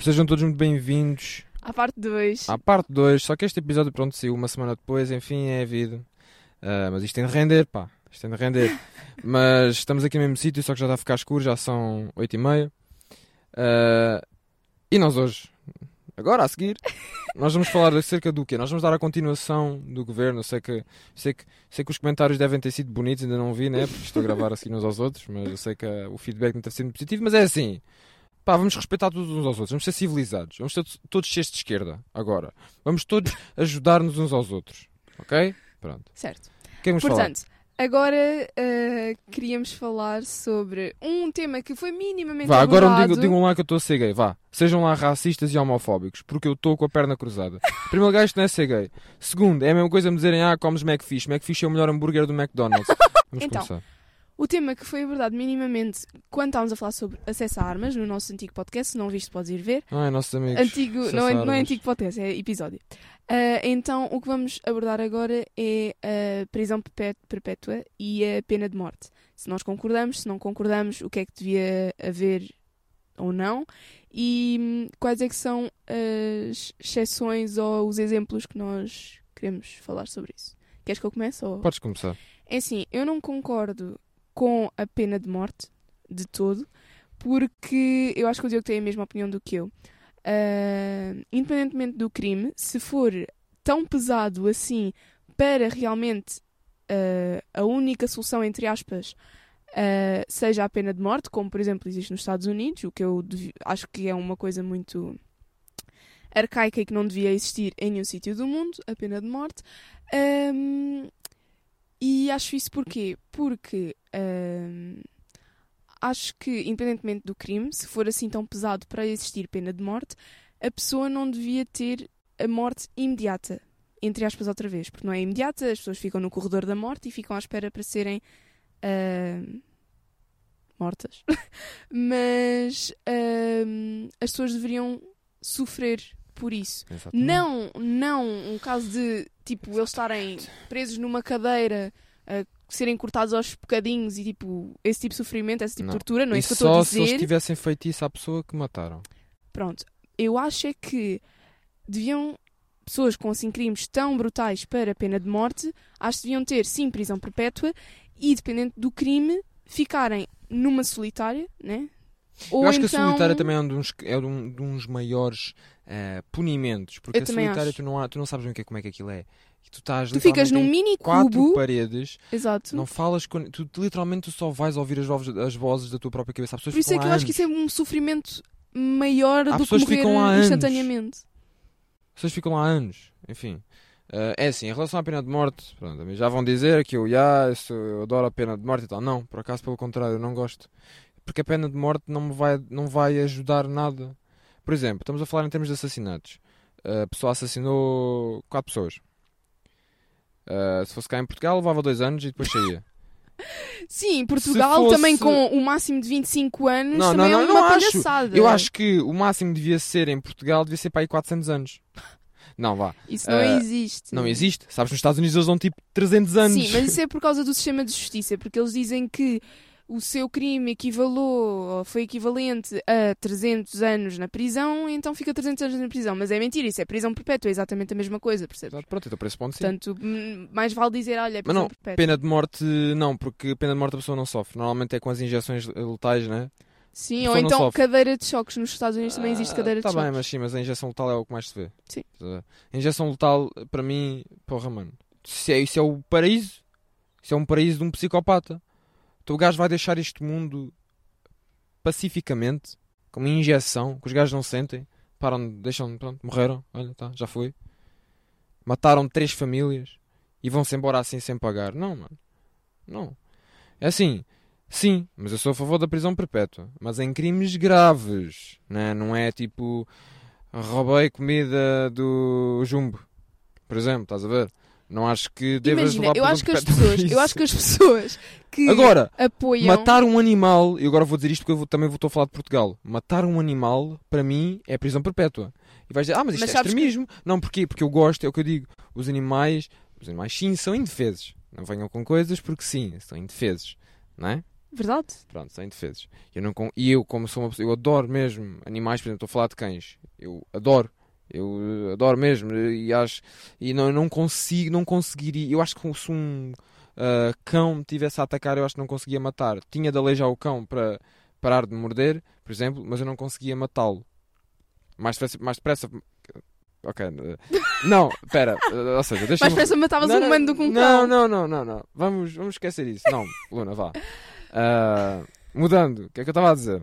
Sejam todos muito bem-vindos À parte 2. à parte 2. Só que este episódio, pronto, saiu uma semana depois, enfim, é vida. Ah, mas isto tem de render, pá. Isto tem de render. mas estamos aqui no mesmo sítio, só que já está a ficar escuro, já são 8 e meia. Ah, e nós hoje, agora a seguir, nós vamos falar acerca do quê? Nós vamos dar a continuação do governo. Sei que, sei que, sei que os comentários devem ter sido bonitos, ainda não vi, né? Porque estou a gravar assim uns aos outros, mas eu sei que ah, o feedback não tem sido positivo. Mas é assim, pá, vamos respeitar todos uns aos outros, vamos ser civilizados, vamos ser todos seres de esquerda agora. Vamos todos ajudar-nos uns aos outros, ok? Pronto. Certo. O que é vamos falar? Portanto, agora ah, queríamos falar sobre um tema que foi minimamente Vá, agora abordado. digam, digam lá que eu estou a ser gay, vá. Sejam lá racistas e homofóbicos, porque eu estou com a perna cruzada. Primeiro lugar, isto não é ser gay. Segundo, é a mesma coisa me dizerem, ah, comes McFish. McFish é o melhor hambúrguer do McDonald's. Vamos Então, começar. O tema que foi abordado minimamente quando estávamos a falar sobre acesso a armas no nosso antigo podcast, se não viste, podes ir ver. Ai, nossos amigos. Antigo, não é, não é antigo podcast, é episódio. Ah, então, o que vamos abordar agora é a prisão perpé- perpétua e a pena de morte. Se nós concordamos, se não concordamos, o que é que devia haver ou não e hum, quais é que são as exceções ou os exemplos que nós queremos falar sobre isso. Queres que eu comece? Ou... Podes começar. É assim, eu não concordo com a pena de morte de todo, porque eu acho que o Diogo tem a mesma opinião do que eu. Ah, independentemente do crime, se for tão pesado assim para realmente ah, a única solução, entre aspas, ah, seja a pena de morte, como por exemplo existe nos Estados Unidos, o que eu acho que é uma coisa muito arcaica e que não devia existir em nenhum sítio do mundo, a pena de morte. E acho isso porquê? Porque ahm, acho que, independentemente do crime, se for assim tão pesado para existir pena de morte, a pessoa não devia ter a morte imediata. Entre aspas, outra vez, porque não é imediata, as pessoas ficam no corredor da morte e ficam à espera para serem ahm, mortas. Mas ahm, as pessoas deveriam sofrer por isso. Exatamente. Não, não um caso de tipo eles estarem presos numa cadeira, a serem cortados aos bocadinhos e tipo esse tipo de sofrimento, esse tipo Não. de tortura, não é e isso que eu estou só a se eles dizer. tivessem feito isso à pessoa que mataram. Pronto, eu acho é que deviam pessoas com assim crimes tão brutais para pena de morte, acho que deviam ter sim prisão perpétua e dependente do crime ficarem numa solitária, né? Ou eu acho que a então- solitária também é um dos, é um, de uns maiores eh, punimentos. Porque Eu a solitária tu não, há- tu não sabes bem que é- como é que aquilo é. E tu estás Tu ficas num mini quatro cubo, paredes, exato. não falas com. Tu literalmente tu só vais ouvir as vozes, as vozes da tua própria cabeça. Há pessoas Por isso é que eu acho que isso é um sofrimento maior Há do que que morrer anos. instantaneamente. As pessoas ficam lá anos. Enfim. Eh, é assim, em relação à pena de morte, pronto, já vão dizer que eu, já, eu adoro a pena de morte e tal. Não, por acaso, pelo contrário, eu não gosto. Porque a pena de morte não me vai, não vai ajudar nada. Por exemplo, estamos a falar em termos de assassinatos. A pessoa assassinou quatro pessoas. Eh, se fosse cá em Portugal, levava dois anos e depois saía. Sim, Portugal fosse- também com o máximo de 25 anos Não, também não, é não, uma não acho. palhaçada. Eu acho que o máximo devia ser em Portugal, devia ser para aí 400 anos. Não, vá. Isso não Ah, existe. Não existe. Sabes, nos Estados Unidos eles dão tipo 300 anos. Sim, mas isso é por causa do sistema de justiça, porque eles dizem que o seu crime equivalou, ou foi equivalente a 300 anos na prisão, então fica 300 anos na prisão. Mas é mentira, isso é prisão perpétua, é exatamente a mesma coisa, percebes? Exato, Pronto, então por esse ponto sim. Portanto, mais vale dizer, olha, é Mas prisão não, perpétua. pena de morte não, porque pena de morte a pessoa não sofre. Normalmente é com as injeções letais, né? Sim, ou então sofre. cadeira de choques. Nos Estados Unidos também existe cadeira Tá de choques. bem, mas sim, mas a injeção letal é o que mais se vê. Sim. A injeção letal, para mim, porra, mano. Isso é, isso é o paraíso. Isso é um paraíso de um psicopata. Então o gajo vai deixar este mundo pacificamente, com uma injeção, que os gajos não sentem. Param, deixam, pronto, morreram. Olha, tá, já foi. Mataram três famílias e vão-se embora assim sem pagar. Não, mano. Não. É assim, sim, mas eu sou a favor da prisão perpétua. Mas em crimes graves, né? não é tipo roubei comida do Jumbo, por exemplo, estás a ver? Não acho que devas Imagina, eu acho que as pessoas, eu acho que as pessoas que Agora, apoiam matar um animal, e agora vou dizer isto porque eu vou- também vou a falar de Portugal. Matar um animal, para mim, é prisão perpétua. E vais dizer, ah, mas isto Mas é sabes que- extremismo. Não, porquê? Porque eu gosto, é o que eu digo. Os animais, os animais sim, são indefesos. Não venham com coisas porque sim, são indefesos. Não é? Verdade? Pronto, são indefesos. Eu não, e eu, como sou uma pessoa, eu adoro mesmo animais, por exemplo, estou a falar de cães. Eu adoro. Eu eh, adoro mesmo. E acho. E não, não consigo, não conseguiria. Eu acho que se um ah, cão me tivesse a atacar, eu acho que não conseguia matar. Tinha de aleijar o cão para parar de morder, por exemplo, mas eu não conseguia matá-lo. Mais depressa. Mais depressa ok. eh, Não, espera. eh, Ou seja, deixa Mais depressa matavas não, um humano do que um não, cão. Não, não, não, não. Vamos, vamos esquecer isso. Não, Luna, vá. Ah, mudando, o que é que eu estava a dizer?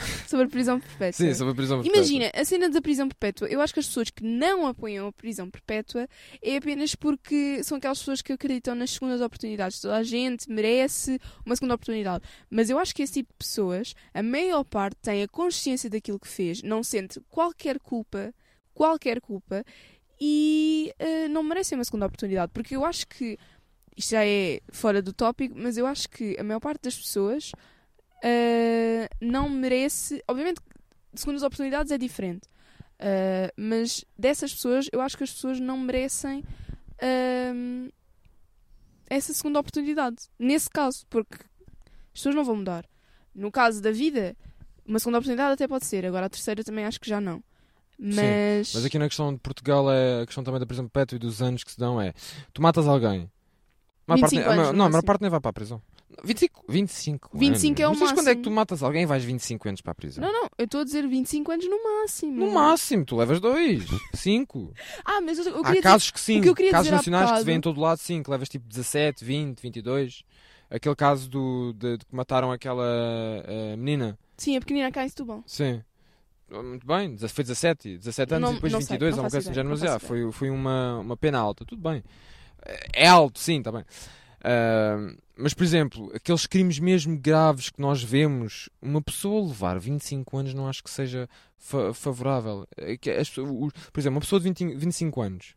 Sobre a prisão perpétua. Sim, sobre a prisão perpétua. Imagina, a cena da prisão perpétua, eu acho que as pessoas que não apoiam a prisão perpétua é apenas porque são aquelas pessoas que acreditam nas segundas oportunidades. Toda a gente merece uma segunda oportunidade. Mas eu acho que esse tipo de pessoas, a maior parte tem a consciência daquilo que fez, não sente qualquer culpa, qualquer culpa, e eh, não merecem uma segunda oportunidade. Porque eu acho que, isto já é fora do tópico, mas eu acho que a maior parte das pessoas eh, não merece. Obviamente, segundas oportunidades é diferente. Uh, mas dessas pessoas, eu acho que as pessoas não merecem ahm, essa segunda oportunidade. Nesse caso, porque as pessoas não vão mudar. No caso da vida, uma segunda oportunidade até pode ser, agora a terceira também acho que já não. Mas, Mas aqui na questão de Portugal, é a questão também da prisão perpétua e dos anos que se dão é: tu matas alguém. A maior 25 parte, anos, no não, a maior parte nem vai para a prisão. 25, 25 25 é o anos. Mas quando é que máximo. tu matas alguém e vais 25 anos para a prisão? não, não, eu estou a dizer 25 anos no máximo. No máximo, tu levas dois, cinco. Ah, mas eu, eu Há queria dizer, casos que sim, que casos dizer há nacionais que se vêem em todo lado, sim, que levas tipo 17, 20, 22. Aquele caso do, de, de que mataram aquela eh, menina, sim, a pequenina cá em Setúbal. sim. Muito bem, foi 17, 17 anos Não- e depois não sei, 22, não ou coisa assim, não mas já, faço foi, foi uma, uma pena alta, tudo bem. É alto, sim, está bem. Ah, mas, por exemplo, aqueles crimes mesmo graves que nós vemos, uma pessoa levar 25 anos não acho que seja fa- favorável. É as os- por exemplo, uma pessoa de 20 25 anos,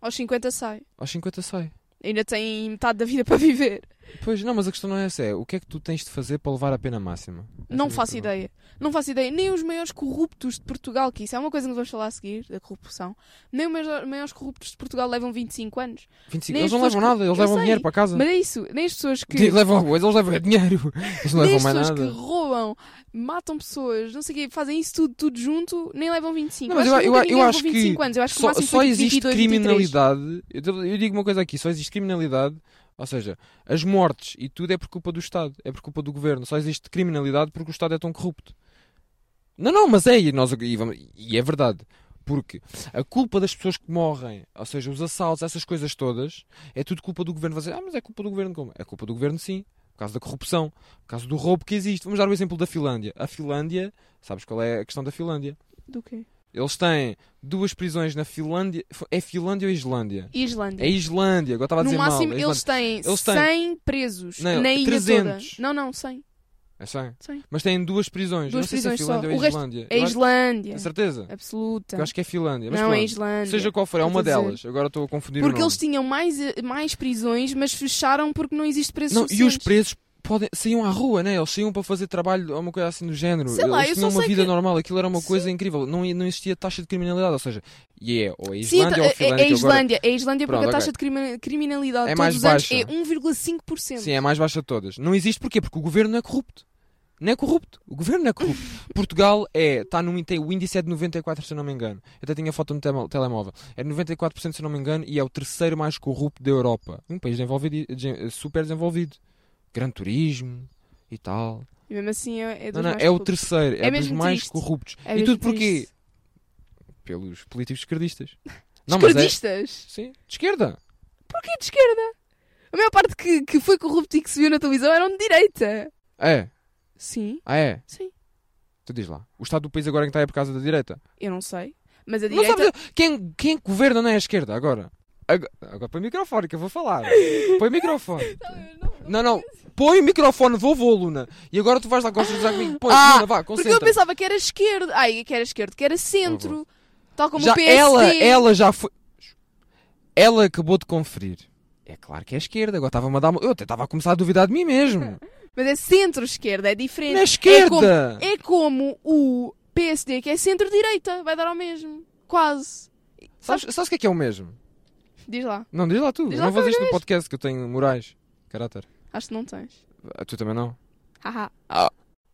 Aos 50 sai. aos 50 sai. Ainda tem metade da vida para viver. Pois, não, mas a questão não é essa, é o que é que tu tens de fazer para levar a pena máxima? Essa é Não minha faço ideia. Não faço ideia. Nem os maiores corruptos de Portugal, que isso é uma coisa que vamos falar a seguir, da corrupção. Nem os maiores- corruptos de Portugal levam 25 anos. 25, Nem eles não levam pessoas nada, eles eu levam sei, dinheiro para casa. Mas é isso. Nem as pessoas que. Levam coisa, eles levam dinheiro. Eles não levam as mais pessoas nada. que roubam, matam pessoas, não sei o quê, fazem isso tudo, tudo junto, nem levam 25. Não, mas eu, eu, eu acho que 25 anos. Eu acho que só, só tipo existe 22, 23. criminalidade. Eu digo uma coisa aqui: só existe criminalidade, ou seja, as mortes e tudo é por culpa do Estado, é por culpa do governo. Só existe criminalidade porque o Estado é tão corrupto. Não, não, mas é, e, nós, e, vamos- e é verdade. Porque a culpa das pessoas que morrem, ou seja, os assaltos, essas coisas todas, é tudo culpa do governo. Você, ah, mas é culpa do governo como? É culpa do governo, sim. Por causa da corrupção, por causa do roubo que existe. Vamos dar o exemplo da Finlândia. A Finlândia, sabes qual é a questão da Finlândia? Do quê? Eles têm duas prisões na Finlândia. É Finlândia ou Islândia? Islândia. É Islândia, agora estava a no dizer máximo, mal. é eles têm Eles têm- 100 presos Não, na ilha 300. toda. Não, não, 100. É 100. 100. Mas têm duas prisões. Duas não sei se é prisões só. Finlândia O ou Islândia. É acho- Islândia. Com certeza. Absoluta. Eu acho que é Finlândia. Mas não, é pronto. Islândia. Seja qual for, é uma delas. Agora estou a confundir Porque eles tinham mais, mais prisões, mas fecharam porque não existe preços Não, e os presos podem... saíam à rua, né? Eles saíam para fazer trabalho ou uma coisa assim do género. Sei lá, eles tinham uma vida que- normal. Aquilo era uma Sim. coisa incrível. Não, não existia taxa de criminalidade. Ou seja, e é ou é Sim, Islândia ou é, Finlândia. é que agora- Islândia. É Islândia porque Pronto, a taxa ok. de crimi- criminalidade É todos mais os anos é 1,5%. Sim, é a mais baixa de todas. Não existe porquê? Porque o governo não é corrupto. Não é corrupto. O governo não é corrupto. Portugal é, está no tem, o índice é de 94, se eu não me engano. Eu até tinha foto no temo- telemóvel. É de 94%, se eu não me engano, e é o terceiro mais corrupto da Europa. Um país desenvolvido, de- super desenvolvido. Gran turismo e tal. E mesmo assim é, é dos Não, não, mais é o corruptos. terceiro, é, É dos mais triste. corruptos. É e tudo porquê? triste. Pelos políticos esquerdistas. Não, é, Esquerdistas? sim, de esquerda. Porquê de esquerda? A maior parte que, que foi corrupto e que se viu na televisão eram de direita. É, Sim, ah é. sim. Tu diz lá. O estado do país agora em que está é por causa da direita. Eu não sei. Mas a Não direita... sabes quem, quem governa não é a esquerda agora? Agora, agora põe o microfone que eu vou falar. Põe o microfone. Não, não. Põe o microfone, vou, Luna. E agora tu vais lá concentrar comigo. Põe, Ah, Luna, vá, Porque eu concentra. pensava que era esquerda. Ai, que era esquerda, que era centro. Tal como Já, o PSD. ela, ela já foi. Ela acabou de conferir. É claro que é esquerda. Agora estava-me a dar. Eu até estava a começar a duvidar de mim mesmo. Mas é centro-esquerda, é diferente. Não é É como, esquerda. é como o PSD, que é centro-direita. Vai dar ao mesmo. Quase. Sabes, sabes o que é que é o mesmo? Diz lá. Não, diz lá tu. Diz eu lá não vou tu dizer isto no podcast que eu tenho morais. Caráter. Acho que não tens. Ah, Tu também não? Haha.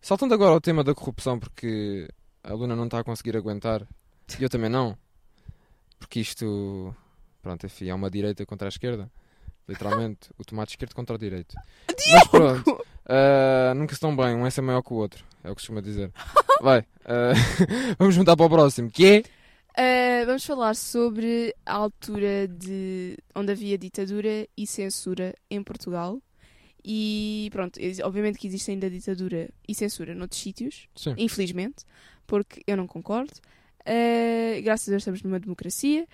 Saltando agora ao tema da corrupção, porque a Luna não está a conseguir aguentar. E eu também não. Porque isto. Pronto, enfim, é uma direita contra a esquerda. Literalmente, o tomate esquerdo contra o direito. Mas pronto, ah, nunca estão bem, um é ser maior que o outro. É o que costuma dizer. Vai, ah, vamos juntar para o próximo, que é. Uh, vamos falar sobre a altura de onde havia ditadura e censura em Portugal. E pronto, obviamente que existe ainda ditadura e censura noutros sítios, Sim. infelizmente, porque eu não concordo. Uh, graças a Deus estamos numa democracia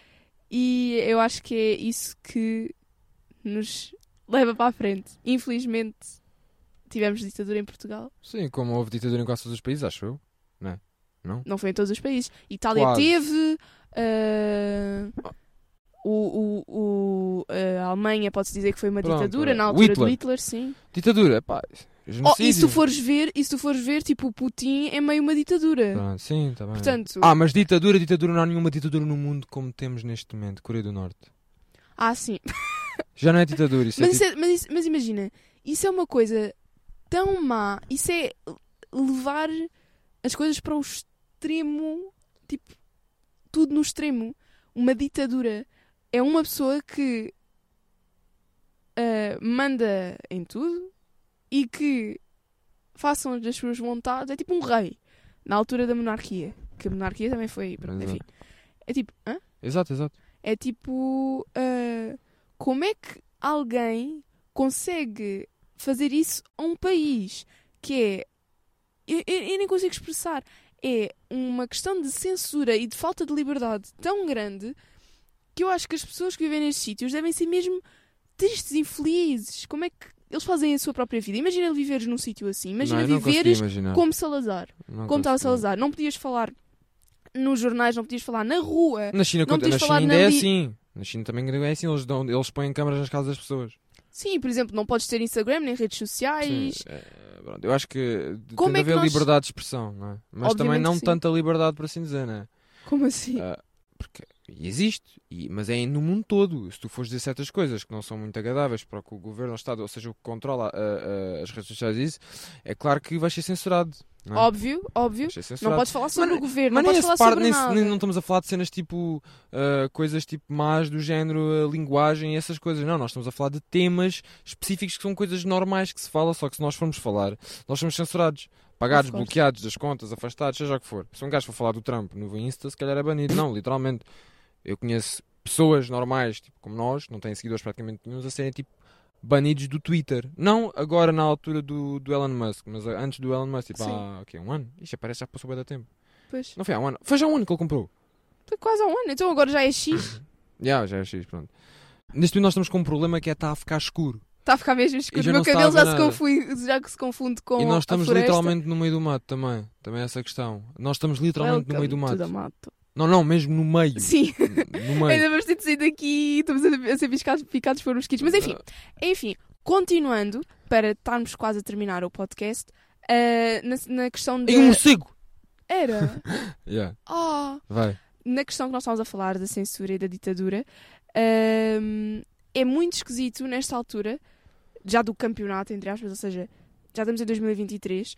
e eu acho que é isso que nos leva para a frente. Infelizmente tivemos ditadura em Portugal, Sim, como houve ditadura em quase todos os países, acho eu. Não é? Não? não foi em todos os países. Itália Quase. teve. uh, o, o, o- a Alemanha pode-se dizer que foi uma Pronto, ditadura é. na altura do Hitler. Hitler, sim. Ditadura, pá. Oh, e se tu fores ver, e se tu fores ver, tipo, o Putin é meio uma ditadura. Pronto, sim, está bem. Portanto, Ah, mas ditadura, ditadura, não há nenhuma ditadura no mundo como temos neste momento. Coreia do Norte. ah, sim. Já não é ditadura, isso Mas, é, isso é- mas, isso- mas imagina, isso é uma coisa tão má, isso é levar as coisas para o extremo, tipo, tudo no extremo. Uma ditadura é uma pessoa que ah, manda em tudo e que façam as suas vontades, é tipo um rei, na altura da monarquia, que a monarquia também foi, pronto, enfim. É tipo, hã? Exato, exato. É tipo. ah, como é que alguém consegue fazer isso a um país que é. Eu, eu- eu nem consigo expressar. É uma questão de censura e de falta de liberdade tão grande que eu acho que as pessoas que vivem nestes sítios devem ser mesmo tristes e infelizes. Como é que eles fazem a sua própria vida? Imagina viveres num sítio assim. Imagina não, não viveres como Salazar. Não Como estava. Salazar. Não podias falar nos jornais, não podias falar na rua. Na China, Não na podias China falar ainda na é assim. Na China também é assim. Eles, dão, eles põem câmaras nas casas das pessoas. Sim, por exemplo, não podes ter Instagram nem redes Sim, sociais. é, pronto, eu acho que Como tem é que haver nós- liberdade de expressão, não é? Mas também Obviamente não que sim. tanta liberdade, por assim dizer, não é? Como assim? Ah, porque existe, e- mas é no mundo todo. Se tu fores dizer certas coisas que não são muito agradáveis para o que o governo, o Estado, ou seja, o que controla ah, ah, as redes sociais, e isso, é claro que vais ser censurado. Não é? Óbvio, óbvio. Não podes falar sobre Mas- o governo, Mas não podes falar parte, sobre nem, nada. nem- não estamos a falar de cenas tipo ah, coisas tipo más do género ah, linguagem e essas coisas. Não, nós estamos a falar de temas específicos que são coisas normais que se fala, só que se nós formos falar, nós somos censurados. Pagados, bloqueados das contas, afastados, seja o que for. Se um gajo for falar do Trump no Insta, se calhar é banido. Não, literalmente. Eu conheço pessoas normais, tipo como nós, não têm seguidores praticamente nenhum, a serem tipo banidos do Twitter. Não agora na altura do, do Elon Musk, mas antes do Elon Musk, tipo Sim. há okay, um ano. Isto parece que já passou bem da tempo. Pois. Não foi há um ano. Foi já um ano que ele comprou. Foi quase há um ano, então agora já é X. Já, já é X, pronto. Neste momento nós estamos com um problema que é está a ficar escuro. Está a ficar mesmo escuro. O meu está cabelo já se, confunde, já se confunde com e nós estamos literalmente no meio do mato também. Também é essa questão. Nós estamos literalmente no meio do Welcome to mato. Não, não, mesmo no meio. Sim. No meio. Ainda vamos ter de sair daqui estamos a, ser picados, picados por mosquitos. Mas enfim, enfim, continuando, para estarmos quase a terminar o podcast, ah, na, na questão de. E um morcego! Era. Yeah, Ah! vai. na questão que nós estávamos a falar da censura e da ditadura, hum, é muito esquisito nesta altura, já do campeonato, entre aspas, ou seja, já estamos em 2023,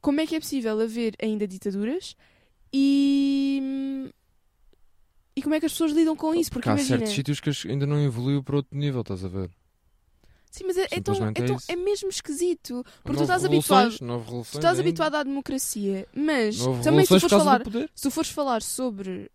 como é que é possível haver ainda ditaduras e. E como é que as pessoas lidam com isso? Porque Porque há imagina. certos sítios que ainda não evoluiu para outro nível, estás a ver? Sim, mas é, é, tão, é, é tão- é mesmo esquisito. Porque tu Não estás habituado. não Tu estás ainda. habituado à democracia, mas Não também se tu falar, se tu fores falar sobre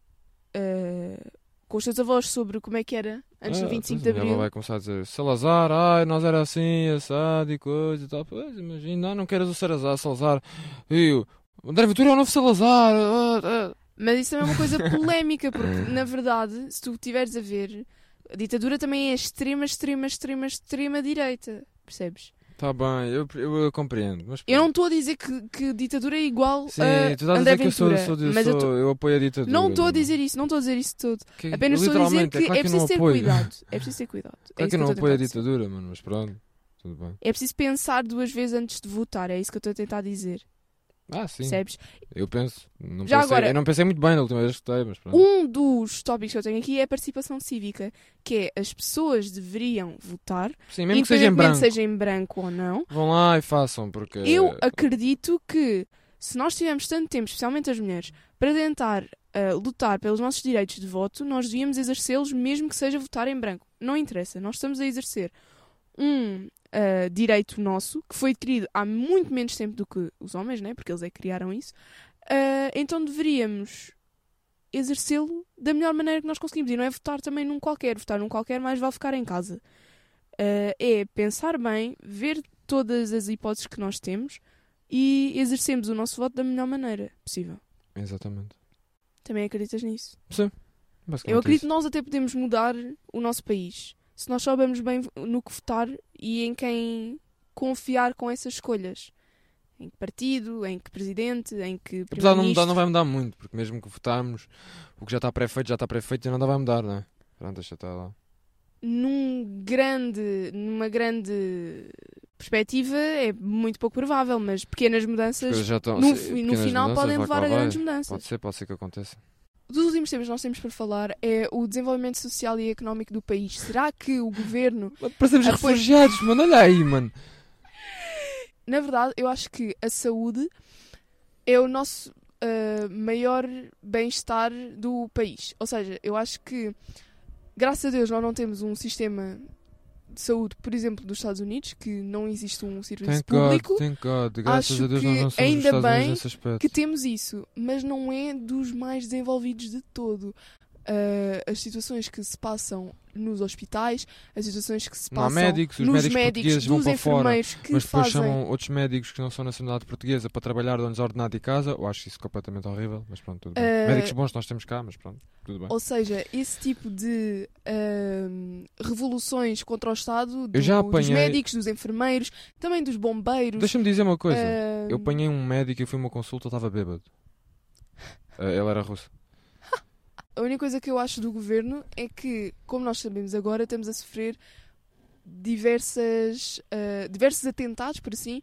eh, com os teus avós sobre como é que era antes Ah, do 25 de pois, Ela Abril, vai começar a dizer Salazar, ai, nós era assim, assado e coisa e tal. Pois, imagina, ah, não queres o Salazar, Salazar. E o André Ventura é o novo Salazar. ah, ah. mas isso também é uma coisa polémica, porque na verdade, se tu tiveres a ver, a ditadura também é extrema, extrema, extrema, extrema direita, percebes? Tá bem, eu, eu, eu compreendo. Mas, Eu não estou a dizer que, que ditadura é igual Sim, a tu estás a André dizer que eu sou, Ventura, sou, mas eu sou- tô- eu apoio a ditadura. não estou a não. dizer isso, não estou a dizer isso todo. Que- Apenas estou a dizer que é, claro é eu preciso ter apoio. cuidado. É preciso ter cuidado. É Claro que eu eu não apoio a ditadura, mano, mas pronto. Tudo bem. É preciso pensar duas vezes antes de votar, é isso que eu estou a tentar dizer. Ah, sim. percebes? Eu penso. Não Já pensei, agora- Eu não pensei muito bem na última vez que escutei, mas pronto. Um dos tópicos que eu tenho aqui é a participação cívica, que é as pessoas deveriam votar, Sim, mesmo que seja em branco. seja em branco ou não. Vão lá e façam, porque. Eu acredito que se nós tivermos tanto tempo, especialmente as mulheres, para tentar ah, lutar pelos nossos direitos de voto, nós devíamos exercê-los mesmo que seja votar em branco. Não interessa, nós estamos a exercer um ah, direito nosso que foi adquirido há muito menos tempo do que os homens, né? porque eles é que criaram isso. Ah, então deveríamos exercê-lo da melhor maneira que nós conseguimos. E não é votar também num qualquer. Votar num qualquer, mais vale ficar em casa. Ah, é pensar bem, ver todas as hipóteses que nós temos e exercemos o nosso voto da melhor maneira possível. Exatamente. Também acreditas nisso? Basicamente Eu acredito que nós até podemos mudar o nosso país se nós soubermos bem no que votar e em quem confiar com essas escolhas. Em que partido, em que presidente, em que Apesar de não mudar, não vai mudar muito, porque mesmo que votarmos, o que já está pré-feito, já está pré-feito e nada vai mudar, não é? Pronto, deixa estar lá. Num grande, numa grande perspectiva é muito pouco provável, mas pequenas As mudanças estão. no, pequenas final mudanças, podem levar a grandes mudanças. Pode ser, pode ser que aconteça. Dos últimos temas que nós temos para falar é o desenvolvimento social e económico do país. Será que o governo. Parecemos Apoio- refugiados, mano, olha aí, mano. Na verdade, eu acho que a saúde é o nosso ah, maior bem-estar do país. Ou seja, eu acho que, graças a Deus, nós não temos um sistema de saúde, por exemplo, dos Estados Unidos, que não existe um serviço Thank God, público. thank God. Graças Acho a Deus nós que não somos ainda bem que temos isso, mas não é dos mais desenvolvidos de todo. Ah, as situações que se passam nos hospitais, as situações que se Não há passam médicos, os nos médicos médicos, portugueses vão para fora, Mas depois fazem. chamam outros médicos que não são nacionalidade portuguesa para trabalhar de onde ordenado de casa. Eu acho isso completamente horrível, mas pronto, tudo bem. Eh, Médicos bons nós temos cá, mas pronto, tudo bem. Ou seja, esse tipo de ahm, revoluções contra o Estado do- já dos apanhei- médicos, dos enfermeiros, também dos bombeiros. Deixa-me dizer uma coisa. ahm, Eu apanhei um médico e fui uma consulta, ele estava bêbado. Eh, Ele era russo. A única coisa que eu acho do governo é que, como nós sabemos agora, estamos a sofrer diversas, ah, diversos atentados, por assim,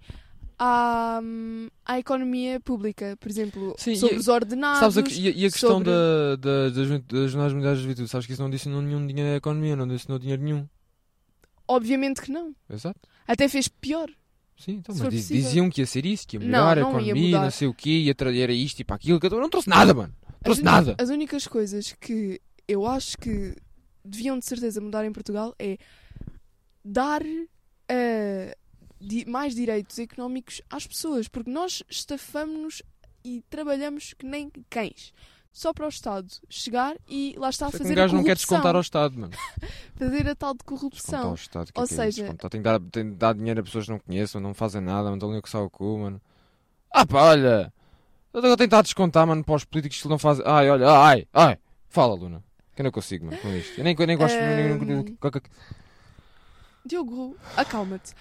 à, hum, à economia pública. Por exemplo, Sim, sobre e- os ordenados. Sabes a, e, a- e a questão sobre- da, da, das, Jornadas Mundiais da Juventude? Sabes que isso não adicionou nenhum dinheiro à economia, não adicionou dinheiro nenhum. Obviamente que não. Exato. Até fez pior. Sim, então, mas diziam que ia ser isso, que ia Não, melhorar a não ia economia, não sei o quê, ia tra- era isto e para aquilo. Que eu não trouxe nada, mano. Trouxe as, nada. únicas- as únicas coisas que eu acho que deviam de certeza mudar em Portugal é dar ah, di- mais direitos económicos às pessoas, porque nós estafamos-nos e trabalhamos que nem cães. Só para o Estado chegar e lá está a que fazer um gajo a corrupção. não quer descontar ao Estado, mano. Fazer a tal de Descontar ao corrupção. Estado. Que Ou é que é isso? seja-. Tem, que dar, tem de dar dinheiro a pessoas que não conheçam, não fazem nada, mano. Estão ali a coçar o cu, mano. Ah pá, olha. Eu estou a tentar descontar, mano, para os políticos que não fazem. Ai, olha, ai, ai. Fala, Luna. Que eu não consigo, mano, com isto. Eu nem, eu nem gosto. Ahm. Diogo, acalma-te.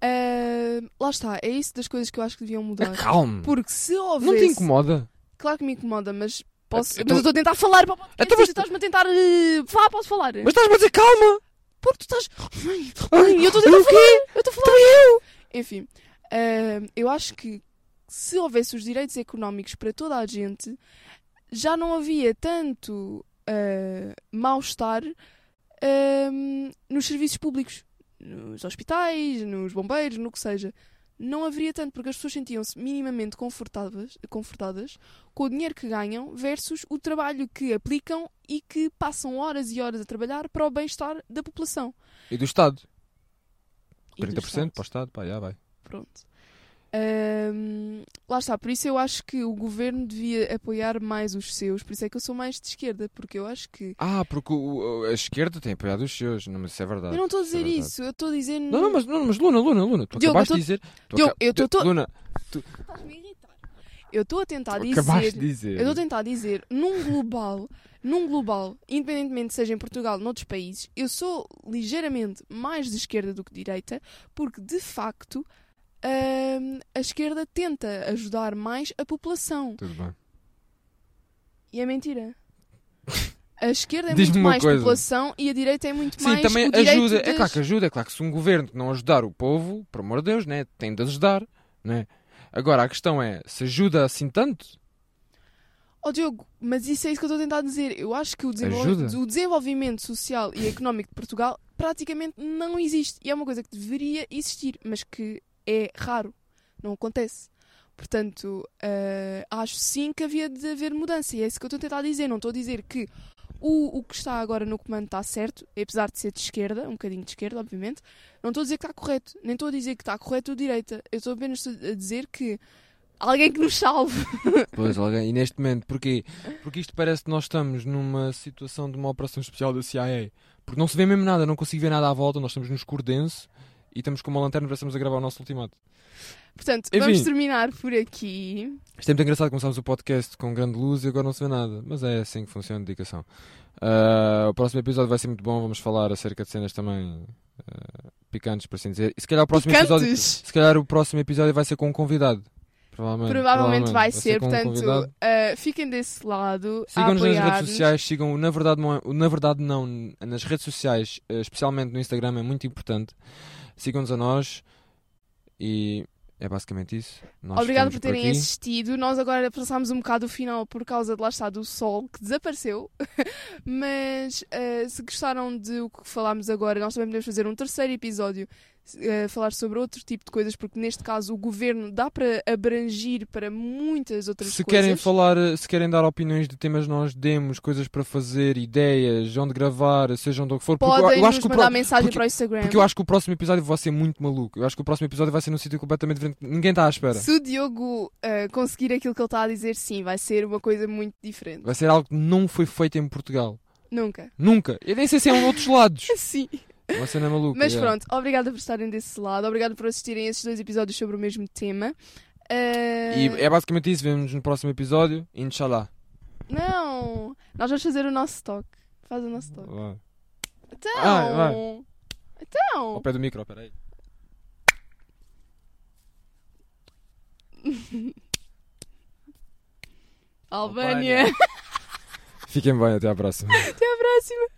Ah, lá está, é isso das coisas que eu acho que deviam mudar. Acalme. Porque se Não houvesse. te incomoda? Claro que me incomoda, mas posso. Então- Mas eu estou a tentar falar para o podcast Então, e mas- estás-me a tentar. eh, falar, posso falar? Mas estás-me a dizer calma! Porque tu estás. Mãe, mãe, eu estou a tentar falar! Eu estou a falar! eu! Enfim, ah, eu acho que se houvesse os direitos económicos para toda a gente, já não havia tanto ah, mal-estar ah, nos serviços públicos, nos hospitais, nos bombeiros, no que seja. Não haveria tanto, porque as pessoas sentiam-se minimamente confortáveis, confortadas com o dinheiro que ganham versus o trabalho que aplicam e que passam horas e horas a trabalhar para o bem-estar da população. E do Estado? E do 30% Estado. para o Estado? Pá, já vai. Pronto. Ahm, lá está, por isso eu acho que o governo devia apoiar mais os seus, por isso é que eu sou mais de esquerda, porque eu acho que. Ah, porque o- a esquerda tem apoiado os seus. Não, mas isso é verdade. eu não estou a isso é dizer isso, eu estou a dizer. Não, não, mas, não, mas Luna, Luna, Luna, tu Diogo, acabaste eu de dizer. tu Diogo, eu tô- tô- Luna, Estás-me a irritar. Eu estou a tentar tu dizer. acabaste de dizer. Eu estou a tentar dizer, num global, num global, independentemente seja em Portugal ou noutros países, eu sou ligeiramente mais de esquerda do que de direita, porque de facto hum, a esquerda tenta ajudar mais a população. Tudo bem. E é mentira. A esquerda é muito mais coisa. população e a direita é muito Sim, mais também o direito ajuda. É das- claro que ajuda. É claro que se um governo não ajudar o povo, por amor de Deus, né, tem de ajudar. Né? Agora, a questão é, se ajuda assim tanto? Oh Diogo, mas isso é isso que eu estou a tentar dizer. Eu acho que o, o desenvolvimento social e económico de Portugal praticamente não existe. E é uma coisa que deveria existir, mas que é raro. Não acontece. Portanto, eh, acho sim que havia de haver mudança. E é isso que eu estou a tentar dizer. Não estou a dizer que o, o que está agora no comando está certo, apesar de ser de esquerda, um bocadinho de esquerda, obviamente. Não estou a dizer que está correto. Nem estou a dizer que está correto ou direita. Eu estou apenas a dizer que alguém que nos salve. Pois, alguém. E neste momento, porquê? Porque isto parece que nós estamos numa situação de uma operação especial da CIA. Porque não se vê mesmo nada, não consigo ver nada à volta, nós estamos no escuro denso e estamos com uma lanterna e estamos a gravar o nosso ultimato. Portanto, Enfim. vamos terminar por aqui. Isto é muito engraçado, começámos o podcast com grande luz e agora não se vê nada. Mas é assim que funciona a dedicação. Ah, o próximo episódio vai ser muito bom, vamos falar acerca de cenas também ah, picantes, por assim dizer. E se calhar o próximo episódio. Picantes. Se calhar o próximo episódio vai ser com um convidado. Provavelmente. Provavelmente vai ser, com um portanto, uh, fiquem desse lado. Sigam-nos nas redes sociais, sigam o na verdade é- na verdade não nas redes sociais, eh, especialmente no Instagram, é muito importante. Sigam-nos a nós e é basicamente isso. Nós Obrigado por terem aqui. assistido. Nós agora passámos um bocado o final por causa de lá está do sol, que desapareceu. Mas uh, se gostaram de o que falámos agora, nós também podemos fazer um terceiro episódio. Uh, falar sobre outro tipo de coisas, porque neste caso o governo dá para abrangir para muitas outras Se coisas. querem falar, eh, se querem dar opiniões de temas, nós demos coisas para fazer, ideias, onde gravar, seja onde for. Porque eu- podem eu, acho que mandar pro- mensagem porque- para o Instagram. porque eu acho que o próximo episódio vai ser muito maluco. Eu acho que o próximo episódio vai ser num sítio completamente diferente. Ninguém está à espera. Se o Diogo uh, conseguir aquilo que ele está a dizer, sim, vai ser uma coisa muito diferente. Vai ser algo que não foi feito em Portugal. Nunca. Nunca. Eu nem sei se é em outros lados. Sim. Uma cena maluca. Mas pronto, obrigada por estarem desse lado, obrigada por assistirem esses dois episódios sobre o mesmo tema. Uh, E é basicamente isso. Vemos no próximo episódio. Inshallah. Não! Nós vamos fazer o nosso toque. Faz o nosso toque. Vai. Então! Vai, vai. Então! Ao pé do micro, peraí. Albânia! Fiquem bem, até à próxima. Até à próxima!